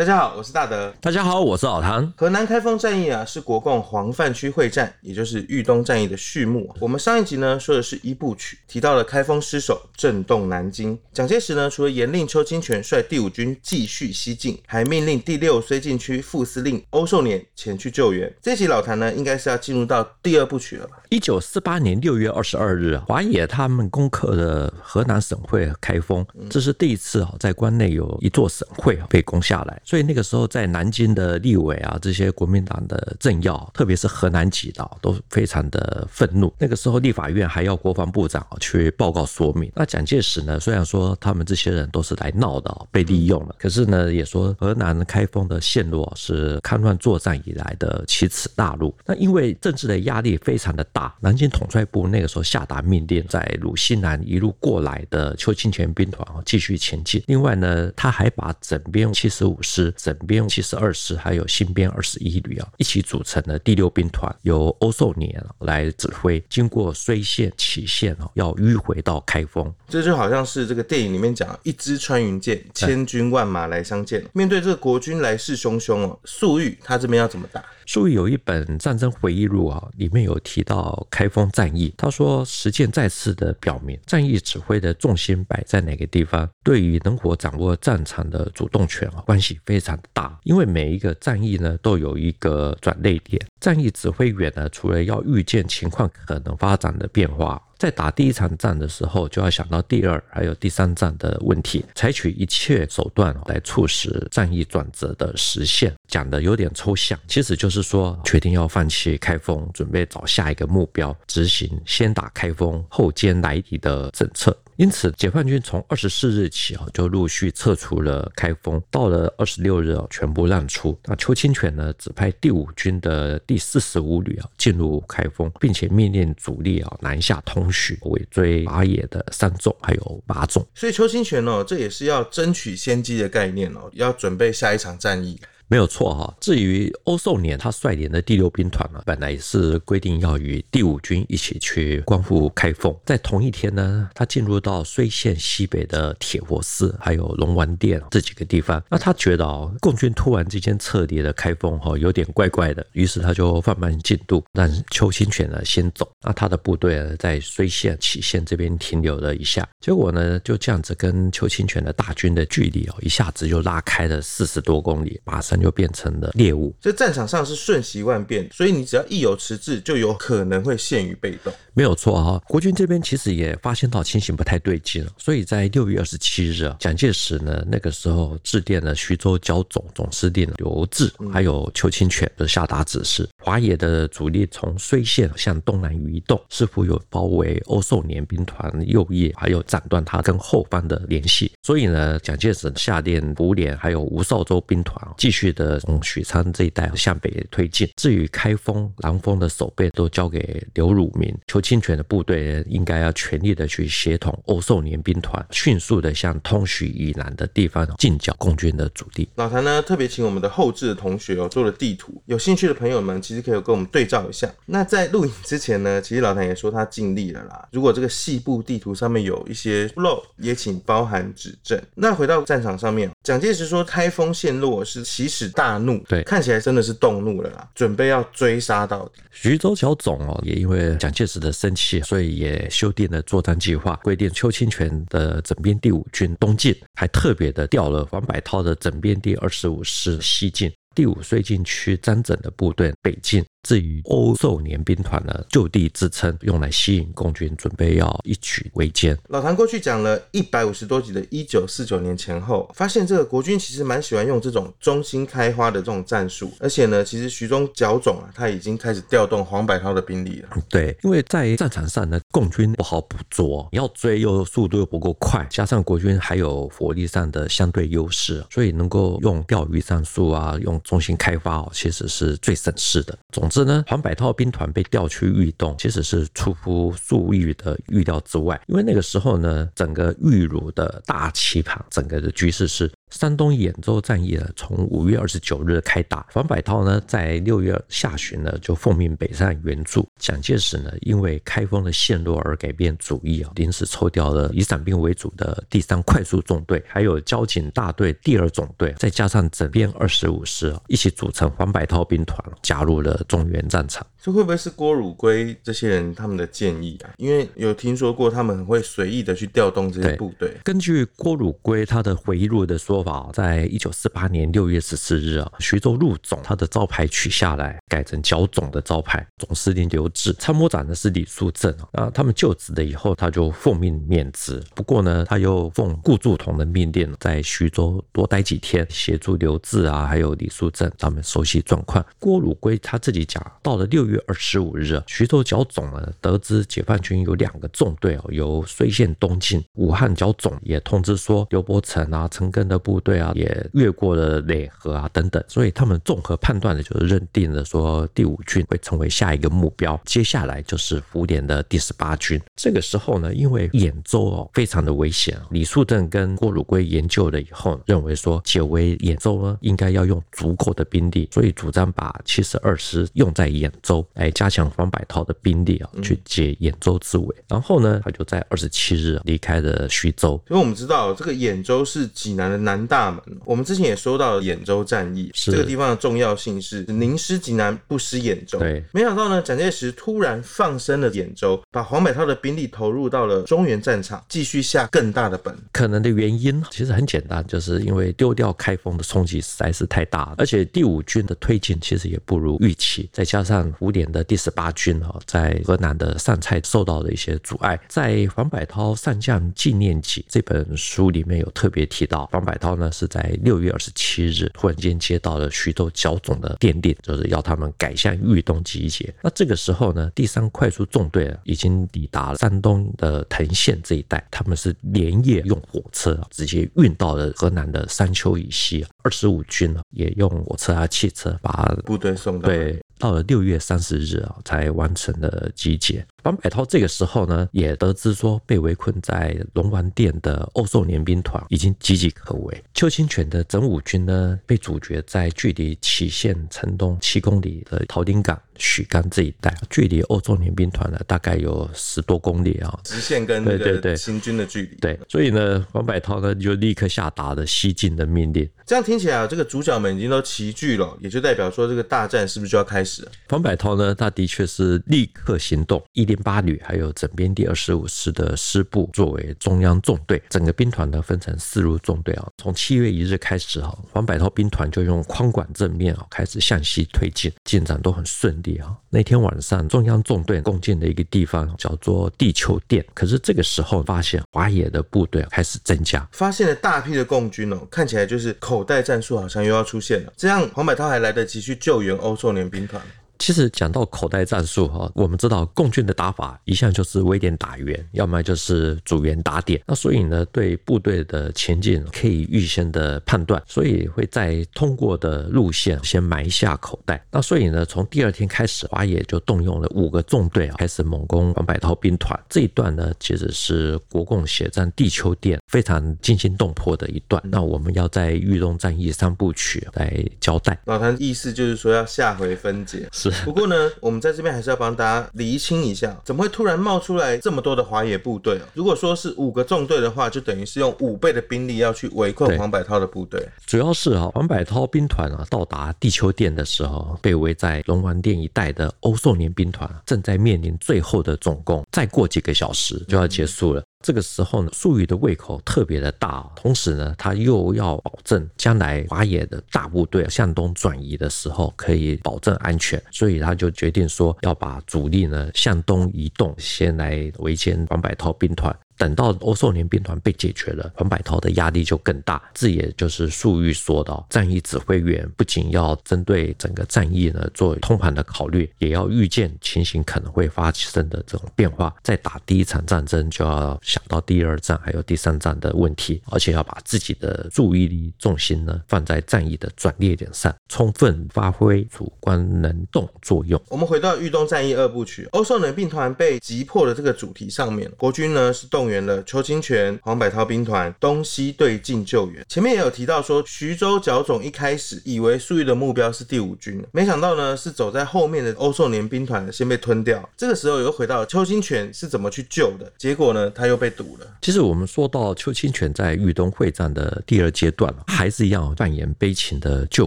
大家好，我是大德。大家好，我是老谭。河南开封战役啊，是国共黄泛区会战，也就是豫东战役的序幕。我们上一集呢说的是一部曲，提到了开封失守，震动南京。蒋介石呢，除了严令邱清泉率第五军继续西进，还命令第六绥靖区副司令欧寿年前去救援。这集老谭呢，应该是要进入到第二部曲了吧？一九四八年六月二十二日，华野他们攻克了河南省会开封，这是第一次啊，在关内有一座省会被攻下来。所以那个时候，在南京的立委啊，这些国民党的政要，特别是河南籍的，都非常的愤怒。那个时候，立法院还要国防部长去报告说明。那蒋介石呢，虽然说他们这些人都是来闹的，被利用了，可是呢，也说河南开封的陷落是戡乱作战以来的奇耻大辱。那因为政治的压力非常的大，啊南京统帅部那个时候下达命令，在鲁西南一路过来的邱清泉兵团啊，继续前进。另外呢，他还把整编七十五师。整编七十二师还有新编二十一旅啊，一起组成了第六兵团，由欧寿年来指挥。经过睢县、杞县啊，要迂回到开封。这就好像是这个电影里面讲，一支穿云箭，千军万马来相见。面对这个国军来势汹汹哦，粟裕他这边要怎么打？粟裕有一本战争回忆录啊，里面有提到开封战役。他说，实践再次的表明，战役指挥的重心摆在哪个地方，对于能否掌握战场的主动权啊，关系非常大。因为每一个战役呢，都有一个转捩点。战役指挥员呢，除了要预见情况可能发展的变化。在打第一场战的时候，就要想到第二还有第三战的问题，采取一切手段来促使战役转折的实现。讲的有点抽象，其实就是说，决定要放弃开封，准备找下一个目标，执行先打开封后歼来敌的政策。因此，解放军从二十四日起啊，就陆续撤出了开封。到了二十六日啊，全部让出。那邱清泉呢，指派第五军的第四十五旅啊进入开封，并且命令主力啊南下通许，尾追华野的三纵还有八纵。所以邱清泉哦，这也是要争取先机的概念哦，要准备下一场战役。没有错哈。至于欧寿年他率领的第六兵团呢，本来是规定要与第五军一起去光复开封。在同一天呢，他进入到睢县西北的铁佛寺，还有龙王殿这几个地方。那他觉得哦，共军突然之间撤离了开封哈，有点怪怪的。于是他就放慢进度，让邱清泉呢先走。那他的部队呢，在睢县、杞县这边停留了一下。结果呢，就这样子跟邱清泉的大军的距离哦，一下子就拉开了四十多公里，马上。就变成了猎物。这战场上是瞬息万变，所以你只要一有迟滞，就有可能会陷于被动。没有错哈，国军这边其实也发现到情形不太对劲了，所以在六月二十七日啊，蒋介石呢那个时候致电了徐州剿总总司令刘峙，还有邱清泉，就下达指示，华野的主力从睢县向东南移动，似乎有包围欧寿年兵团右翼，还有斩断他跟后方的联系。所以呢，蒋介石下令胡琏还有吴少洲兵团继续的从许昌这一带向北推进。至于开封、南丰的守备，都交给刘汝明、邱清泉的部队，应该要全力的去协同欧寿年兵团，迅速的向通许以南的地方进剿共军的主力。老谭呢，特别请我们的后置的同学哦做了地图，有兴趣的朋友们其实可以跟我们对照一下。那在录影之前呢，其实老谭也说他尽力了啦。如果这个细部地图上面有一些漏，也请包含指正。那回到战场上面，蒋介石说开封陷落是起始大怒，对，看起来真的是动怒了啦，准备要追杀到底。徐州剿总哦，也因为蒋介石的生气，所以也修订了作战计划，规定邱清泉的整编第五军东进，还特别的调了黄百韬的整编第二十五师西进，第五绥靖区张整的部队北进。至于欧寿年兵团呢，就地支撑，用来吸引共军，准备要一举围歼。老谭过去讲了一百五十多集的1949年前后，发现这个国军其实蛮喜欢用这种中心开花的这种战术，而且呢，其实徐州剿总啊，他已经开始调动黄百韬的兵力了。对，因为在战场上呢，共军不好捕捉，你要追又速度又不够快，加上国军还有火力上的相对优势，所以能够用钓鱼战术啊，用中心开花哦，其实是最省事的。总之呢，黄百韬兵团被调去豫东，其实是出乎粟裕的预料之外。因为那个时候呢，整个豫鲁的大棋盘，整个的局势是山东兖州战役呢，从五月二十九日开打，黄百韬呢在六月下旬呢就奉命北上援助。蒋介石呢因为开封的陷落而改变主意啊，临时抽调了以伞兵为主的第三快速纵队，还有交警大队第二总队，再加上整编二十五师，一起组成黄百韬兵团，加入了中原战场。这会不会是郭汝瑰这些人他们的建议啊？因为有听说过他们很会随意的去调动这些部队。根据郭汝瑰他的回忆录的说法，在一九四八年六月十四日啊，徐州陆总他的招牌取下来，改成剿总的招牌，总司令刘志，参谋长呢是李树正啊。那他们就职了以后，他就奉命免职。不过呢，他又奉顾祝同的命令，在徐州多待几天，协助刘志啊，还有李树正他们熟悉状况。郭汝瑰他自己讲，到了六月二十五日，徐州剿总呢，得知解放军有两个纵队哦，由睢县东进。武汉剿总也通知说，刘伯承啊、陈赓的部队啊，也越过了耒河啊等等。所以他们综合判断的，就是认定了说，第五军会成为下一个目标。接下来就是胡琏的第十八军。这个时候呢，因为兖州哦非常的危险，李树正跟郭汝瑰研究了以后，认为说解围兖州呢，应该要用足够的兵力，所以主张把七十二师用在兖州，来加强黄百韬的兵力啊，去解兖州之围。然后呢，他就在二十七日离开了徐州。因为我们知道这个兖州是济南的南大门，我们之前也说到了兖州战役，这个地方的重要性是宁失济南，不失兖州。对，没想到呢，蒋介石突然放生了兖州，把黄百韬的兵力投入到了中原战场，继续下更大的本。可能的原因其实很简单，就是因为丢掉开封的冲击实在是太大了，而且第五军的推进其实也不如预期，再加上胡琏的第十八军啊，在河南的上蔡受到了一些阻碍。在黄百韬上将纪念集这本书里面有特别提到，黄百韬呢是在六月二十七日突然间接到了徐州剿总的电令，就是要他们改向豫东集结。那这个时候呢，第三快速纵队啊已经抵达了山东的藤县这一带，他们是连夜用火车直接运到了河南的山丘以西。二十五军呢也用火车啊、汽车把部队送到。对。到了六月三十日啊，才完成了集结。黄百韬这个时候呢，也得知说被围困在龙王殿的欧寿联兵团已经岌岌可危。邱清泉的整五军呢，被阻绝在距离祁县城东七公里的桃林港、许刚这一带，距离欧寿联兵团呢大概有十多公里啊，直线跟对对对行军的距离。对，所以呢，黄百韬呢就立刻下达了西进的命令。这样听起来，这个主角们已经都齐聚了，也就代表说这个大战是不是就要开始了？黄百韬呢，他的确是立刻行动，一零八旅还有整编第二十五师的师部作为中央纵队，整个兵团呢分成四路纵队啊。从七月一日开始哈，黄百韬兵团就用宽广正面啊开始向西推进，进展都很顺利啊。那天晚上，中央纵队共进的一个地方叫做地球店，可是这个时候发现华野的部队开始增加，发现了大批的共军哦，看起来就是口袋战术好像又要出现了。这样黄百韬还来得及去救援欧寿年兵团。其实讲到口袋战术哈，我们知道共军的打法一向就是围点打援，要么就是组援打点。那所以呢，对部队的前进可以预先的判断，所以会在通过的路线先埋下口袋。那所以呢，从第二天开始，华野就动用了五个纵队啊，开始猛攻黄百韬兵团。这一段呢，其实是国共血战地丘店非常惊心动魄的一段。那我们要在豫东战役三部曲来交代。老谭意思就是说要下回分解。是。不过呢，我们在这边还是要帮大家厘清一下，怎么会突然冒出来这么多的华野部队？如果说是五个纵队的话，就等于是用五倍的兵力要去围困黄百韬的部队。主要是啊，黄百韬兵团啊到达地丘店的时候，被围在龙王殿一带的欧寿年兵团正在面临最后的总攻，再过几个小时就要结束了。嗯这个时候呢，粟裕的胃口特别的大，同时呢，他又要保证将来华野的大部队向东转移的时候可以保证安全，所以他就决定说要把主力呢向东移动，先来围歼黄百韬兵团。等到欧寿年兵团被解决了，黄百韬的压力就更大。这也就是粟裕说的，战役指挥员不仅要针对整个战役呢做通盘的考虑，也要预见情形可能会发生的这种变化。在打第一场战争，就要想到第二战还有第三战的问题，而且要把自己的注意力重心呢放在战役的转捩点上，充分发挥主观能动作用。我们回到豫东战役二部曲，欧寿年兵团被击破的这个主题上面，国军呢是动。员了邱清泉、黄百韬兵团东西对进救援。前面也有提到说，徐州剿总一开始以为粟裕的目标是第五军，没想到呢是走在后面的欧寿年兵团先被吞掉。这个时候又回到邱清泉是怎么去救的，结果呢他又被堵了。其实我们说到邱清泉在豫东会战的第二阶段，还是一样扮演悲情的救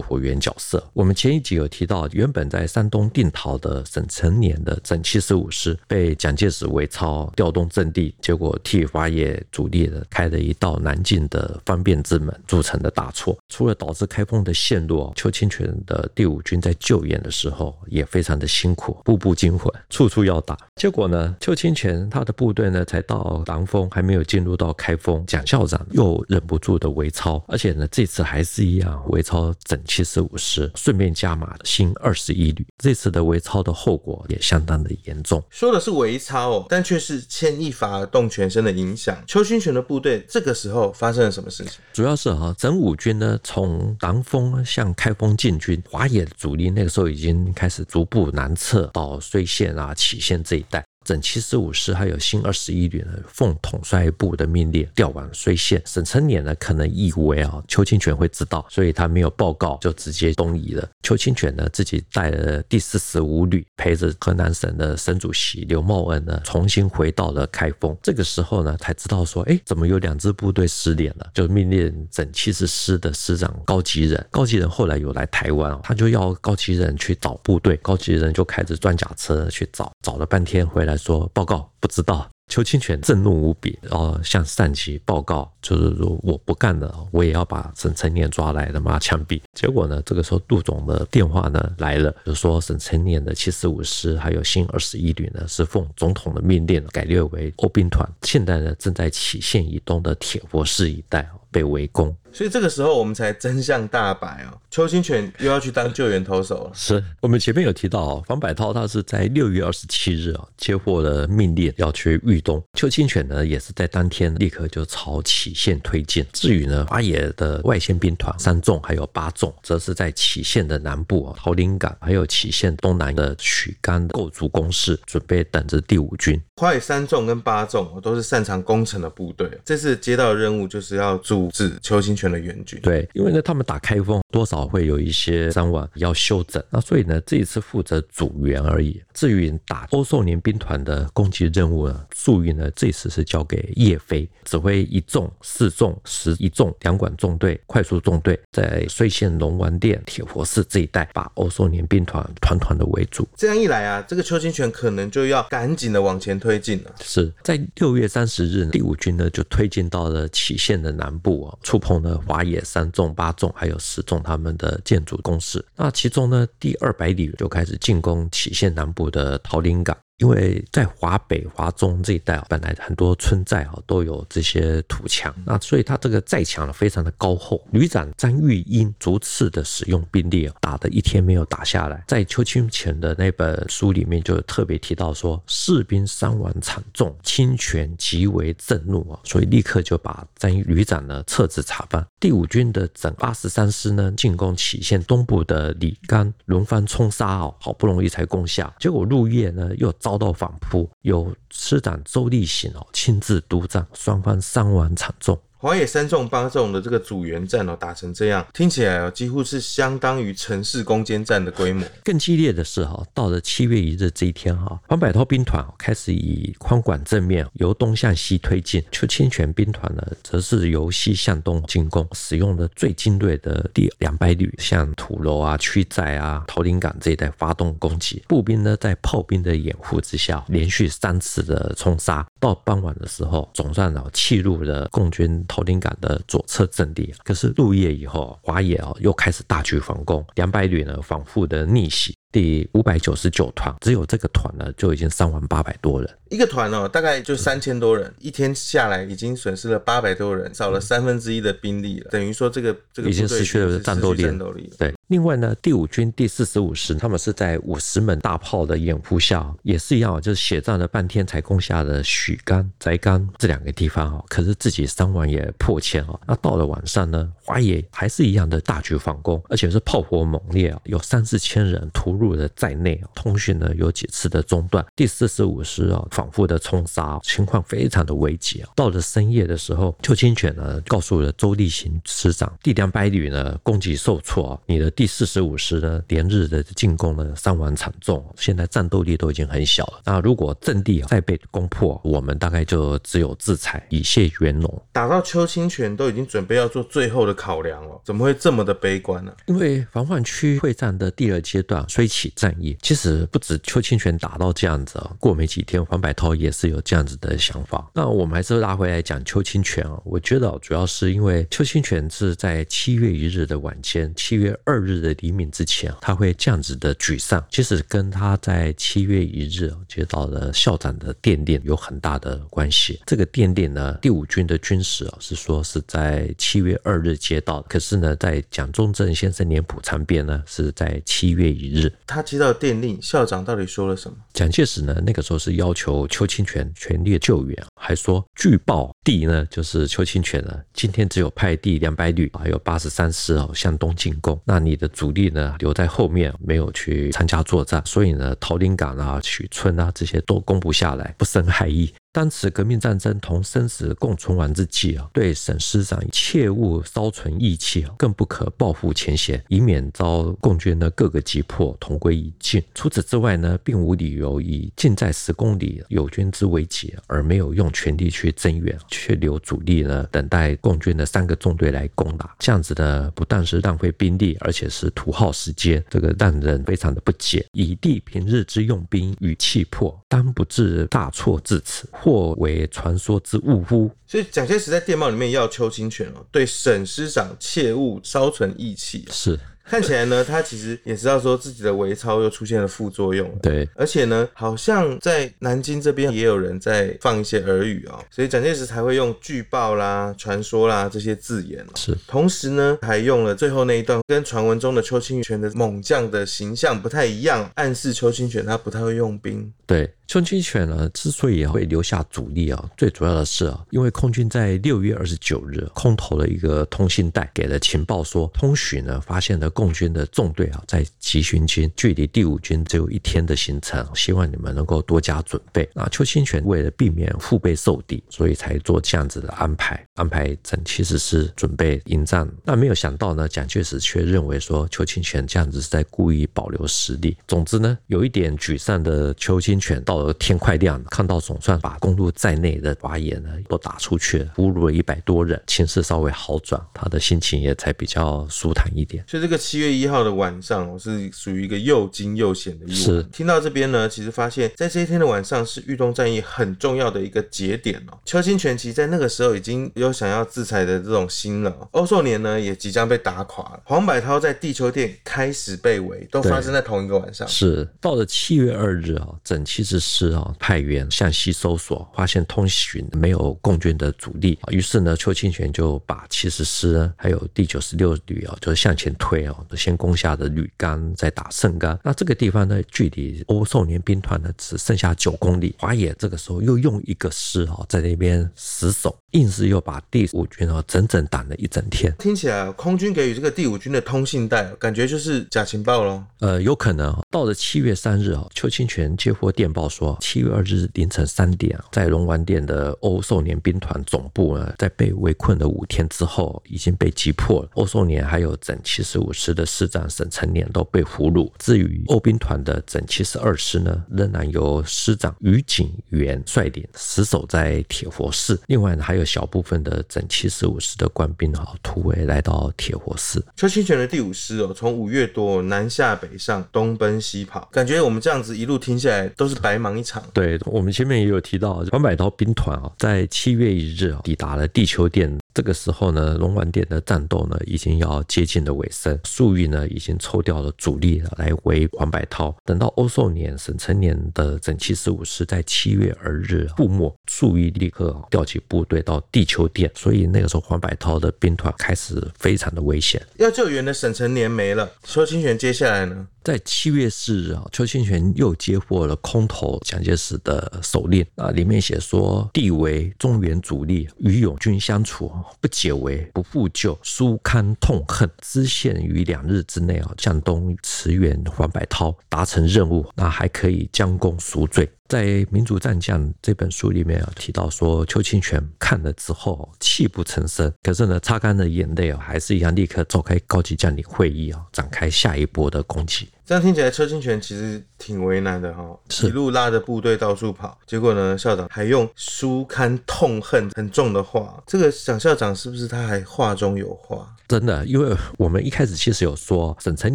火员角色。我们前一集有提到，原本在山东定陶的沈成年的整七十五师被蒋介石围操，调动阵地，结果替华野主力的开了一道南进的方便之门，铸成的大错。除了导致开封的陷落，邱清泉的第五军在救援的时候也非常的辛苦，步步惊魂，处处要打。结果呢，邱清泉他的部队呢才到狼峰，还没有进入到开封，蒋校长又忍不住的围操，而且呢这次还是一样围操整七十五师，顺便加码新二十一旅。这次的围操的后果也相当的严重。说的是围操哦，但却是牵一发而动全身的影响。邱清泉的部队这个时候发生了什么事情？主要是啊，整五军呢从南丰向开封进军，华野的主力那个时候已经开始逐步南撤到睢县啊、杞县这一带。整七十五师还有新二十一旅呢，奉统帅部的命令调往睢县。沈成年呢，可能以为啊邱清泉会知道，所以他没有报告，就直接东移了。邱清泉呢，自己带了第四十五旅，陪着河南省的省主席刘茂恩呢，重新回到了开封。这个时候呢，才知道说，哎，怎么有两支部队失联了？就命令整七十师的师长高吉仁。高吉仁后来有来台湾，他就要高吉仁去找部队。高吉仁就开着装甲车去找，找了半天回来。说报告。不知道，邱清泉震怒无比，然后向上级报告，就是说我不干了，我也要把沈成年抓来的嘛，枪毙。结果呢，这个时候杜总的电话呢来了，就说沈成年的七十五师还有新二十一旅呢是奉总统的命令改列为欧兵团，现在呢正在杞县以东的铁佛寺一带被围攻。所以这个时候我们才真相大白哦，邱清泉又要去当救援投手了。是我们前面有提到哦，黄百韬他是在六月二十七日啊接获了命令要去豫东，邱清泉呢也是在当天立刻就朝杞县推进。至于呢花野的外线兵团三纵还有八纵，则是在杞县的南部啊桃林港还有杞县东南的曲干构筑工事，准备等着第五军。花野三纵跟八纵都是擅长攻城的部队，这次接到的任务就是要阻止邱清泉的援军，对，因为呢，他们打开封多少会有一些伤亡要休整，那所以呢，这一次负责阻援而已。至于打欧寿年兵团的攻击任务呢，粟裕呢这次是交给叶飞指挥一纵、四纵、十一纵两管纵队、快速纵队，在睢县龙王殿、铁佛寺这一带把欧寿年兵团团团的围住。这样一来啊，这个邱清泉可能就要赶紧的往前推进了。是在六月三十日，第五军呢就推进到了杞县的南部啊，触碰了。华野三纵、八纵还有十纵，他们的建筑工事。那其中呢，第二百旅就开始进攻杞县南部的桃林港。因为在华北、华中这一带啊，本来很多村寨啊都有这些土墙，那所以他这个寨墙呢非常的高厚。旅长张玉英逐次的使用兵力啊，打的一天没有打下来。在邱清泉的那本书里面就特别提到说，士兵伤亡惨重，清泉极为震怒啊，所以立刻就把张旅长呢撤职查办。第五军的整八十三师呢进攻杞县东部的李岗，轮番冲杀哦，好不容易才攻下，结果入夜呢又。遭到反扑，由师长周立行哦亲自督战，双方伤亡惨重。华野三纵八纵的这个阻援战哦，打成这样，听起来哦，几乎是相当于城市攻坚战的规模。更激烈的是哈，到了七月一日这一天哈，黄百韬兵团开始以宽广正面由东向西推进，邱清泉兵团呢，则是由西向东进攻，使用了最精锐的第两百旅，向土楼啊、曲寨啊、桃林港这一带发动攻击。步兵呢，在炮兵的掩护之下，连续三次的冲杀。到傍晚的时候，总算啊，弃入了共军。桃林港的左侧阵地，可是入夜以后，华野啊又开始大举反攻，两百旅呢反复的逆袭。第五百九十九团，只有这个团呢就已经伤亡八百多人。一个团哦，大概就三千多人，一天下来已经损失了八百多人，少了三分之一的兵力了。等于说这个这个已经失去了战斗力。战斗力。对，另外呢，第五军第四十五师，他们是在五十门大炮的掩护下，也是一样，就是血战了半天才攻下了许甘、翟甘这两个地方啊。可是自己伤亡也破千啊。那到了晚上呢，华野还是一样的大举反攻，而且是炮火猛烈啊，有三四千人屠戮了在内，通讯呢有几次的中断。第四十五师啊，反复的冲杀，情况非常的危急啊。到了深夜的时候，邱清泉呢告诉了周立行师长，第两百旅呢攻击受挫啊，你的第四十五师呢连日的进攻呢伤亡惨重，现在战斗力都已经很小了。那如果阵地再被攻破，我们大概就只有自裁，以谢元龙。打到邱清泉都已经准备要做最后的考量了，怎么会这么的悲观呢？因为防范区会战的第二阶段虽起战役，其实不止邱清泉打到这样子啊，过没几天黄百韬也是有这样子的想法。那我们还是拉回来讲邱清泉啊，我觉得主要是因为邱清泉是在七月一日的晚间，七月二日的黎明之前，他会这样子的沮丧，其实跟他在七月一日接到了校长的电令有很大的关系。这个电令呢，第五军的军史啊是说是在七月二日接到，可是呢，在蒋中正先生年谱长编呢是在七月一日。他接到电令，校长到底说了什么？蒋介石呢那个时候是要求邱清泉全力救援，还说据报第呢就是邱清泉呢今天只有派第两百旅还有八十三师哦向东进攻，那你的主力呢留在后面没有去参加作战，所以呢桃林港啊、许村啊这些都攻不下来，不胜害意。当此革命战争同生死共存亡之际啊，对沈师长切勿稍存义气啊，更不可报复前嫌，以免遭共军的各个击破，同归于尽。除此之外呢，并无理由以近在十公里友军之危急而没有用全力去增援，却留主力呢等待共军的三个纵队来攻打。这样子呢，不但是浪费兵力，而且是徒耗时间，这个让人非常的不解。以地平日之用兵与气魄，当不致大错至此。或为传说之误乎？所以蒋介石在电报里面要邱清泉哦，对沈师长切勿稍存义气。是。看起来呢，他其实也知道说自己的微操又出现了副作用。对，而且呢，好像在南京这边也有人在放一些耳语哦，所以蒋介石才会用据报啦、传说啦这些字眼。是，同时呢，还用了最后那一段跟传闻中的邱清泉的猛将的形象不太一样，暗示邱清泉他不太会用兵。对。邱清泉呢，之所以会留下主力啊，最主要的是啊，因为空军在六月二十九日空投了一个通信带，给了情报说，通许呢发现了共军的纵队啊在急行军，距离第五军只有一天的行程，希望你们能够多加准备。那邱清泉为了避免腹背受敌，所以才做这样子的安排，安排整七十师准备迎战。那没有想到呢，蒋介石却认为说邱清泉这样子是在故意保留实力。总之呢，有一点沮丧的邱清泉到。天快亮了，看到总算把公路在内的华野呢都打出去了，俘虏了一百多人，情势稍微好转，他的心情也才比较舒坦一点。所以这个七月一号的晚上，我是属于一个又惊又险的夜晚。是听到这边呢，其实发现，在这一天的晚上是豫东战役很重要的一个节点哦。邱清泉其实在那个时候已经有想要自裁的这种心了。欧寿年呢也即将被打垮了，黄百韬在地球店开始被围，都发生在同一个晚上。是到了七月二日啊，整七十师啊派员向西搜索，发现通讯没有共军的主力，于是呢，邱清泉就把七十师还有第九十六旅啊，就是向前推啊，先攻下的吕刚，再打胜刚。那这个地方呢，距离欧寿年兵团呢只剩下九公里。华野这个时候又用一个师啊，在那边死守，硬是又把第五军啊整整挡了一整天。听起来空军给予这个第五军的通信带，感觉就是假情报喽。呃，有可能到了七月三日啊，邱清泉接获电报说。七月二日凌晨三点，在龙王店的欧寿年兵团总部呢，在被围困了五天之后，已经被击破了。欧寿年还有整七十五师的师长沈成年都被俘虏。至于欧兵团的整七十二师呢，仍然由师长于景元率领，死守在铁佛寺。另外呢，还有小部分的整七十五师的官兵啊，突围来到铁佛寺。邱清泉的第五师哦，从五月多南下北上，东奔西跑，感觉我们这样子一路听下来都是白忙一场。对，我们前面也有提到，黄百韬兵团啊，在七月一日啊，抵达了地球殿。这个时候呢，龙王殿的战斗呢已经要接近了尾声，粟裕呢已经抽调了主力来围黄百韬。等到欧寿年、沈成年的整七十五师在七月二日覆没，粟裕立刻调集部队到地球殿，所以那个时候黄百韬的兵团开始非常的危险。要救援的沈成年没了，邱清泉接下来呢？在七月四日啊，邱清泉又接获了空投蒋介石的手令啊，里面写说：地为中原主力，与友军相处，不解围，不复救，殊堪痛恨。知县于两日之内啊，向东驰援黄百韬，达成任务，那还可以将功赎罪。在《民族战将》这本书里面啊，提到说邱清泉看了之后泣不成声，可是呢，擦干了眼泪啊，还是一样立刻召开高级将领会议啊，展开下一波的攻击。这样听起来，车清泉其实挺为难的哈，一路拉着部队到处跑，结果呢，校长还用“书刊痛恨”很重的话。这个蒋校长是不是他还话中有话？真的，因为我们一开始其实有说，沈成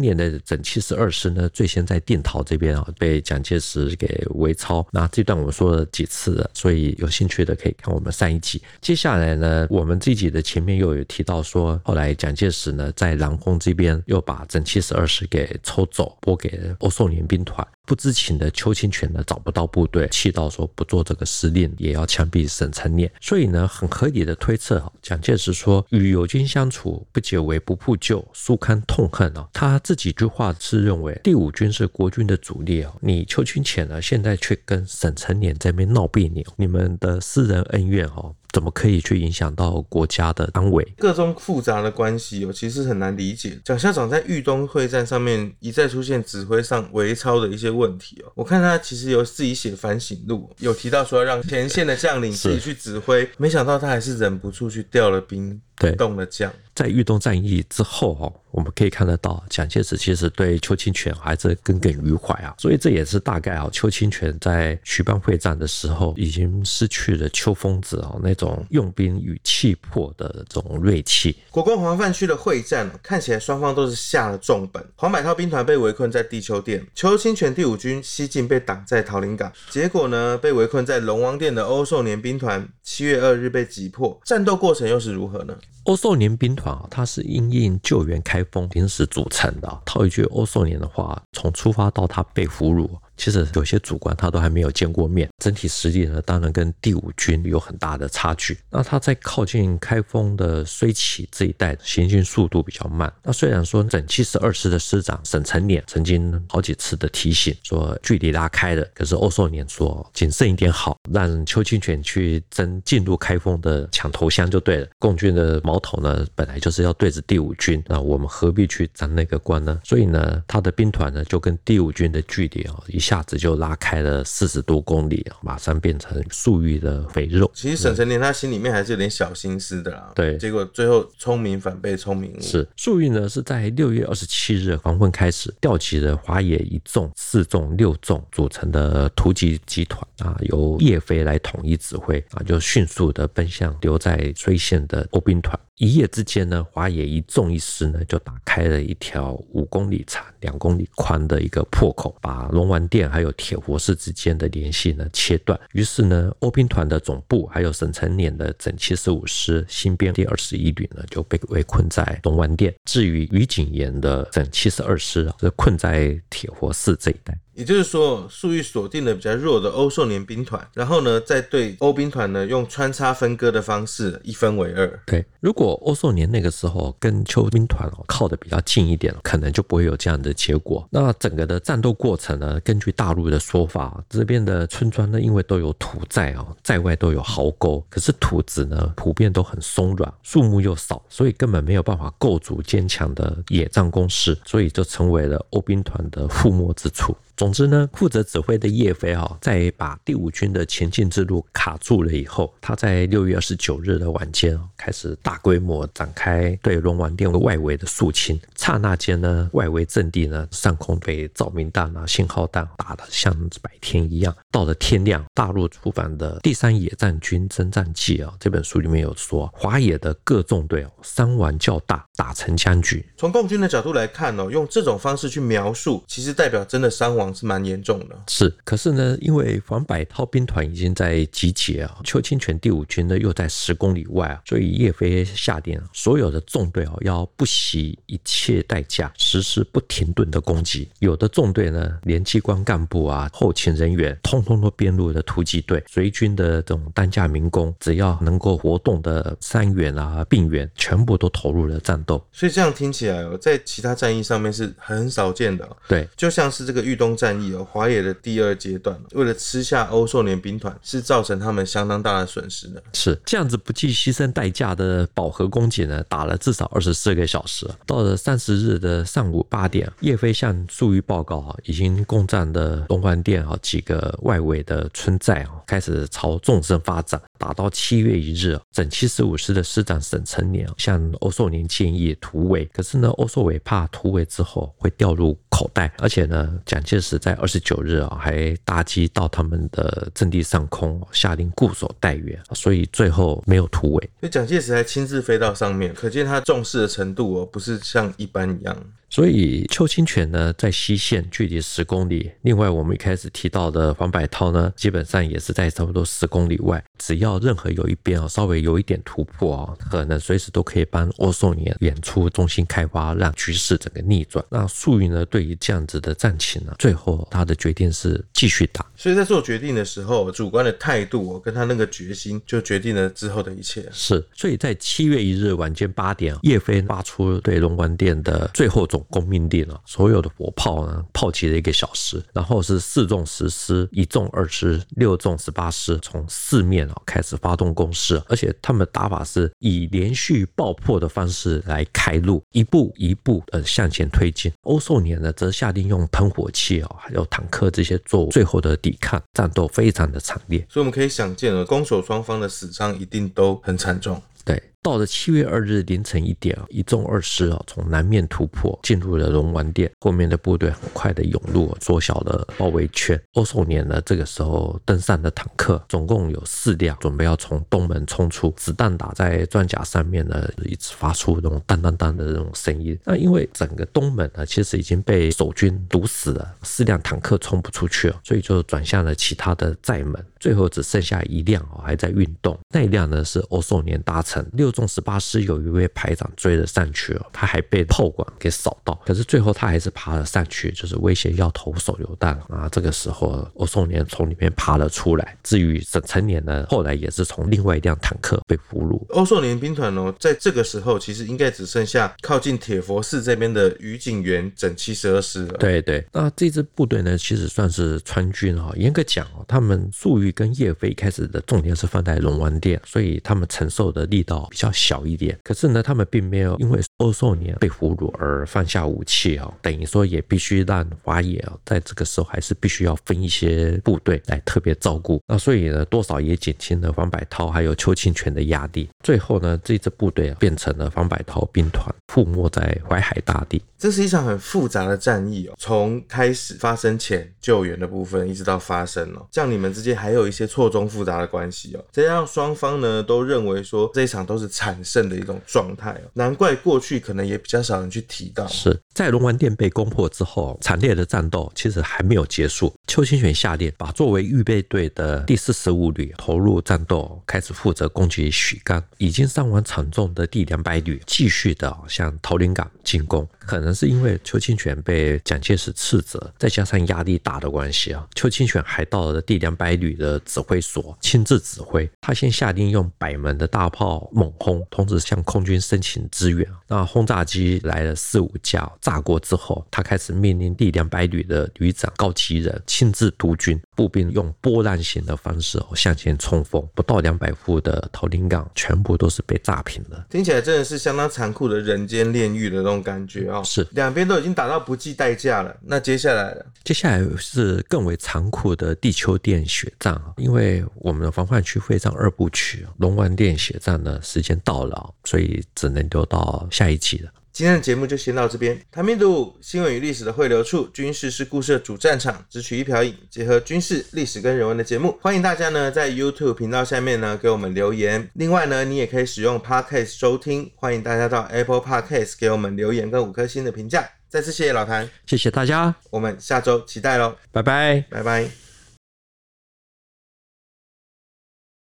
年的整七十二师呢，最先在电陶这边啊，被蒋介石给围抄。那这段我们说了几次了，所以有兴趣的可以看我们上一集。接下来呢，我们这一集的前面又有提到说，后来蒋介石呢在南宫这边又把整七十二师给抽走。拨给欧宋联兵团，不知情的邱清泉呢找不到部队，气到说不做这个司令，也要枪毙沈成年。所以呢，很合理的推测，蒋介石说与友军相处，不解围，不复救，殊堪痛恨啊。他这几句话是认为第五军是国军的主力啊，你邱清泉呢现在却跟沈成年在那边闹别扭，你们的私人恩怨哦。怎么可以去影响到国家的安危？各种复杂的关系哦，其实很难理解。蒋校长在豫东会战上面一再出现指挥上微操的一些问题哦。我看他其实有自己写反省录，有提到说要让前线的将领自己去指挥，没想到他还是忍不住去调了兵。对，动了将，在豫东战役之后哦，我们可以看得到，蒋介石其实对邱清泉还是耿耿于怀啊，所以这也是大概啊，邱清泉在徐蚌会战的时候，已经失去了邱疯子啊那种用兵与气魄的这种锐气。国共黄泛区的会战，看起来双方都是下了重本。黄百韬兵团被围困在地丘店，邱清泉第五军西进被挡在桃林港，结果呢，被围困在龙王殿的欧寿年兵团，七月二日被击破。战斗过程又是如何呢？欧寿年兵团啊，它是因应救援开封临时组成的。套一句欧寿年的话，从出发到他被俘虏。其实有些主官他都还没有见过面，整体实力呢，当然跟第五军有很大的差距。那他在靠近开封的睢杞这一带，行进速度比较慢。那虽然说整七十二师的师长沈成年曾经好几次的提醒说距离拉开了，可是欧寿年说谨慎一点好，让邱清泉去争进入开封的抢头香就对了。共军的矛头呢，本来就是要对着第五军，那我们何必去争那个关呢？所以呢，他的兵团呢就跟第五军的距离啊一下。一下子就拉开了四十多公里，马上变成粟裕的肥肉。其实沈成年他心里面还是有点小心思的啦。对，结果最后聪明反被聪明误。是粟裕呢，是在六月二十七日黄昏开始调集了华野一纵、四纵、六纵组成的突击集团啊，由叶飞来统一指挥啊，就迅速的奔向留在睢县的欧兵团。一夜之间呢，华野一纵一师呢就打开了一条五公里长、两公里宽的一个破口，把龙王殿还有铁佛寺之间的联系呢切断。于是呢，欧兵团的总部还有沈成年的整七十五师新编第二十一旅呢就被围困在龙王殿。至于于锦炎的整七十二师啊，是困在铁佛寺这一带。也就是说，粟裕锁定了比较弱的欧寿年兵团，然后呢，再对欧兵团呢用穿插分割的方式一分为二。对，如果欧寿年那个时候跟邱兵团哦靠得比较近一点，可能就不会有这样的结果。那整个的战斗过程呢，根据大陆的说法，这边的村庄呢，因为都有土寨哦，在外都有壕沟，可是土质呢普遍都很松软，树木又少，所以根本没有办法构筑坚强的野战工事，所以就成为了欧兵团的覆没之处。总之呢，负责指挥的叶飞哈，在把第五军的前进之路卡住了以后，他在六月二十九日的晚间开始大规模展开对龙王殿外围的肃清。刹那间呢，外围阵地呢，上空被照明弹啊、信号弹打得像白天一样。到了天亮，大陆出版的《第三野战军征战记》啊，这本书里面有说，华野的各纵队哦，伤亡较大，打成僵局。从共军的角度来看哦，用这种方式去描述，其实代表真的伤亡。伤是蛮严重的。是，可是呢，因为黄百韬兵团已经在集结啊，邱清泉第五军呢又在十公里外啊，所以叶飞下令所有的纵队啊要不惜一切代价实施不停顿的攻击。有的纵队呢，连机关干部啊、后勤人员，通通都编入了突击队。随军的这种担架民工，只要能够活动的伤员啊、病员，全部都投入了战斗。所以这样听起来哦，在其他战役上面是很少见的。对，就像是这个豫东战役哦，华野的第二阶段，为了吃下欧寿年兵团，是造成他们相当大的损失的。是这样子不计牺牲代价的饱和攻击呢，打了至少二十四个小时。到了三十日的上午八点，叶飞向粟裕报告啊，已经攻占的东环店啊几个外围的村寨啊，开始朝纵深发展。打到七月一日，整七十五师的师长沈成年向欧寿年建议突围，可是呢，欧寿伟怕突围之后会掉入口袋，而且呢，蒋介是在二十九日啊还搭机到他们的阵地上空，下令固守待援，所以最后没有突围。所以蒋介石还亲自飞到上面，可见他重视的程度哦，不是像一般一样。所以邱清泉呢，在西线距离十公里。另外，我们一开始提到的黄百韬呢，基本上也是在差不多十公里外。只要任何有一边啊，稍微有一点突破啊，可能随时都可以帮欧寿年演出中心开发，让局势整个逆转。那粟裕呢，对于这样子的战情呢，最后他的决定是继续打。所以在做决定的时候，主观的态度跟他那个决心，就决定了之后的一切。是，所以在七月一日晚间八点，叶飞发出对龙王殿的最后总攻命令了，所有的火炮呢炮击了一个小时，然后是四纵十师、一纵二师、六纵十八师从四面啊开始发动攻势，而且他们打法是以连续爆破的方式来开路，一步一步呃向前推进。欧寿年呢则下令用喷火器啊，还有坦克这些做最后的抵抗，战斗非常的惨烈。所以我们可以想见了，攻守双方的死伤一定都很惨重。对。到了七月二日凌晨一点，一纵二师啊从南面突破，进入了龙环店，后面的部队很快的涌入，缩小了包围圈。欧寿年呢，这个时候登上的坦克总共有四辆，准备要从东门冲出，子弹打在装甲上面呢，一直发出那种当当当的这种声音。那因为整个东门呢，其实已经被守军堵死了，四辆坦克冲不出去了，所以就转向了其他的寨门，最后只剩下一辆哦还在运动，那一辆呢是欧寿年搭乘六。纵十八师有一位排长追了上去哦，他还被炮管给扫到，可是最后他还是爬了上去，就是威胁要投手榴弹啊。这个时候，欧寿年从里面爬了出来。至于沈成年呢，后来也是从另外一辆坦克被俘虏。欧寿年兵团哦，在这个时候其实应该只剩下靠近铁佛寺这边的余景元整七十二师了。对对，那这支部队呢，其实算是川军哈。严格讲哦，他们粟裕跟叶飞开始的重点是放在龙环店，所以他们承受的力道比较小一点，可是呢，他们并没有因为欧寿年被俘虏而放下武器哦，等于说也必须让华野哦，在这个时候还是必须要分一些部队来特别照顾。那所以呢，多少也减轻了黄百韬还有邱清泉的压力。最后呢，这支部队啊，变成了黄百韬兵团，覆没在淮海大地。这是一场很复杂的战役哦，从开始发生前救援的部分，一直到发生哦，这样你们之间还有一些错综复杂的关系哦，这样双方呢都认为说这一场都是产生的一种状态哦，难怪过去可能也比较少人去提到。是在龙环店被攻破之后，惨烈的战斗其实还没有结束。邱清泉下令把作为预备队的第四十五旅投入战斗，开始负责攻击许刚，已经伤亡惨重的第两百旅继续的向桃林港进攻。可能是因为邱清泉被蒋介石斥责，再加上压力大的关系啊，邱清泉还到了第两百旅的指挥所亲自指挥。他先下令用百门的大炮猛轰，同时向空军申请支援。那轰炸机来了四五架，炸过之后，他开始命令第两百旅的旅长高其仁亲自督军，步兵用波浪形的方式向前冲锋。不到两百户的桃林港全部都是被炸平了。听起来真的是相当残酷的人间炼狱的那种感觉啊！是，两边都已经打到不计代价了。那接下来，接下来是更为残酷的地丘店血战啊！因为我们的防范区会战二部曲龙王店血战呢，时间到了，所以只能留到下一期了。今天的节目就先到这边。谈兵读新闻与历史的汇流处，军事是故事的主战场，只取一瓢饮，结合军事、历史跟人文的节目，欢迎大家呢在 YouTube 频道下面呢给我们留言。另外呢，你也可以使用 Podcast 收听，欢迎大家到 Apple Podcast 给我们留言跟五颗星的评价。再次谢谢老谭，谢谢大家，我们下周期待喽，拜拜，拜拜。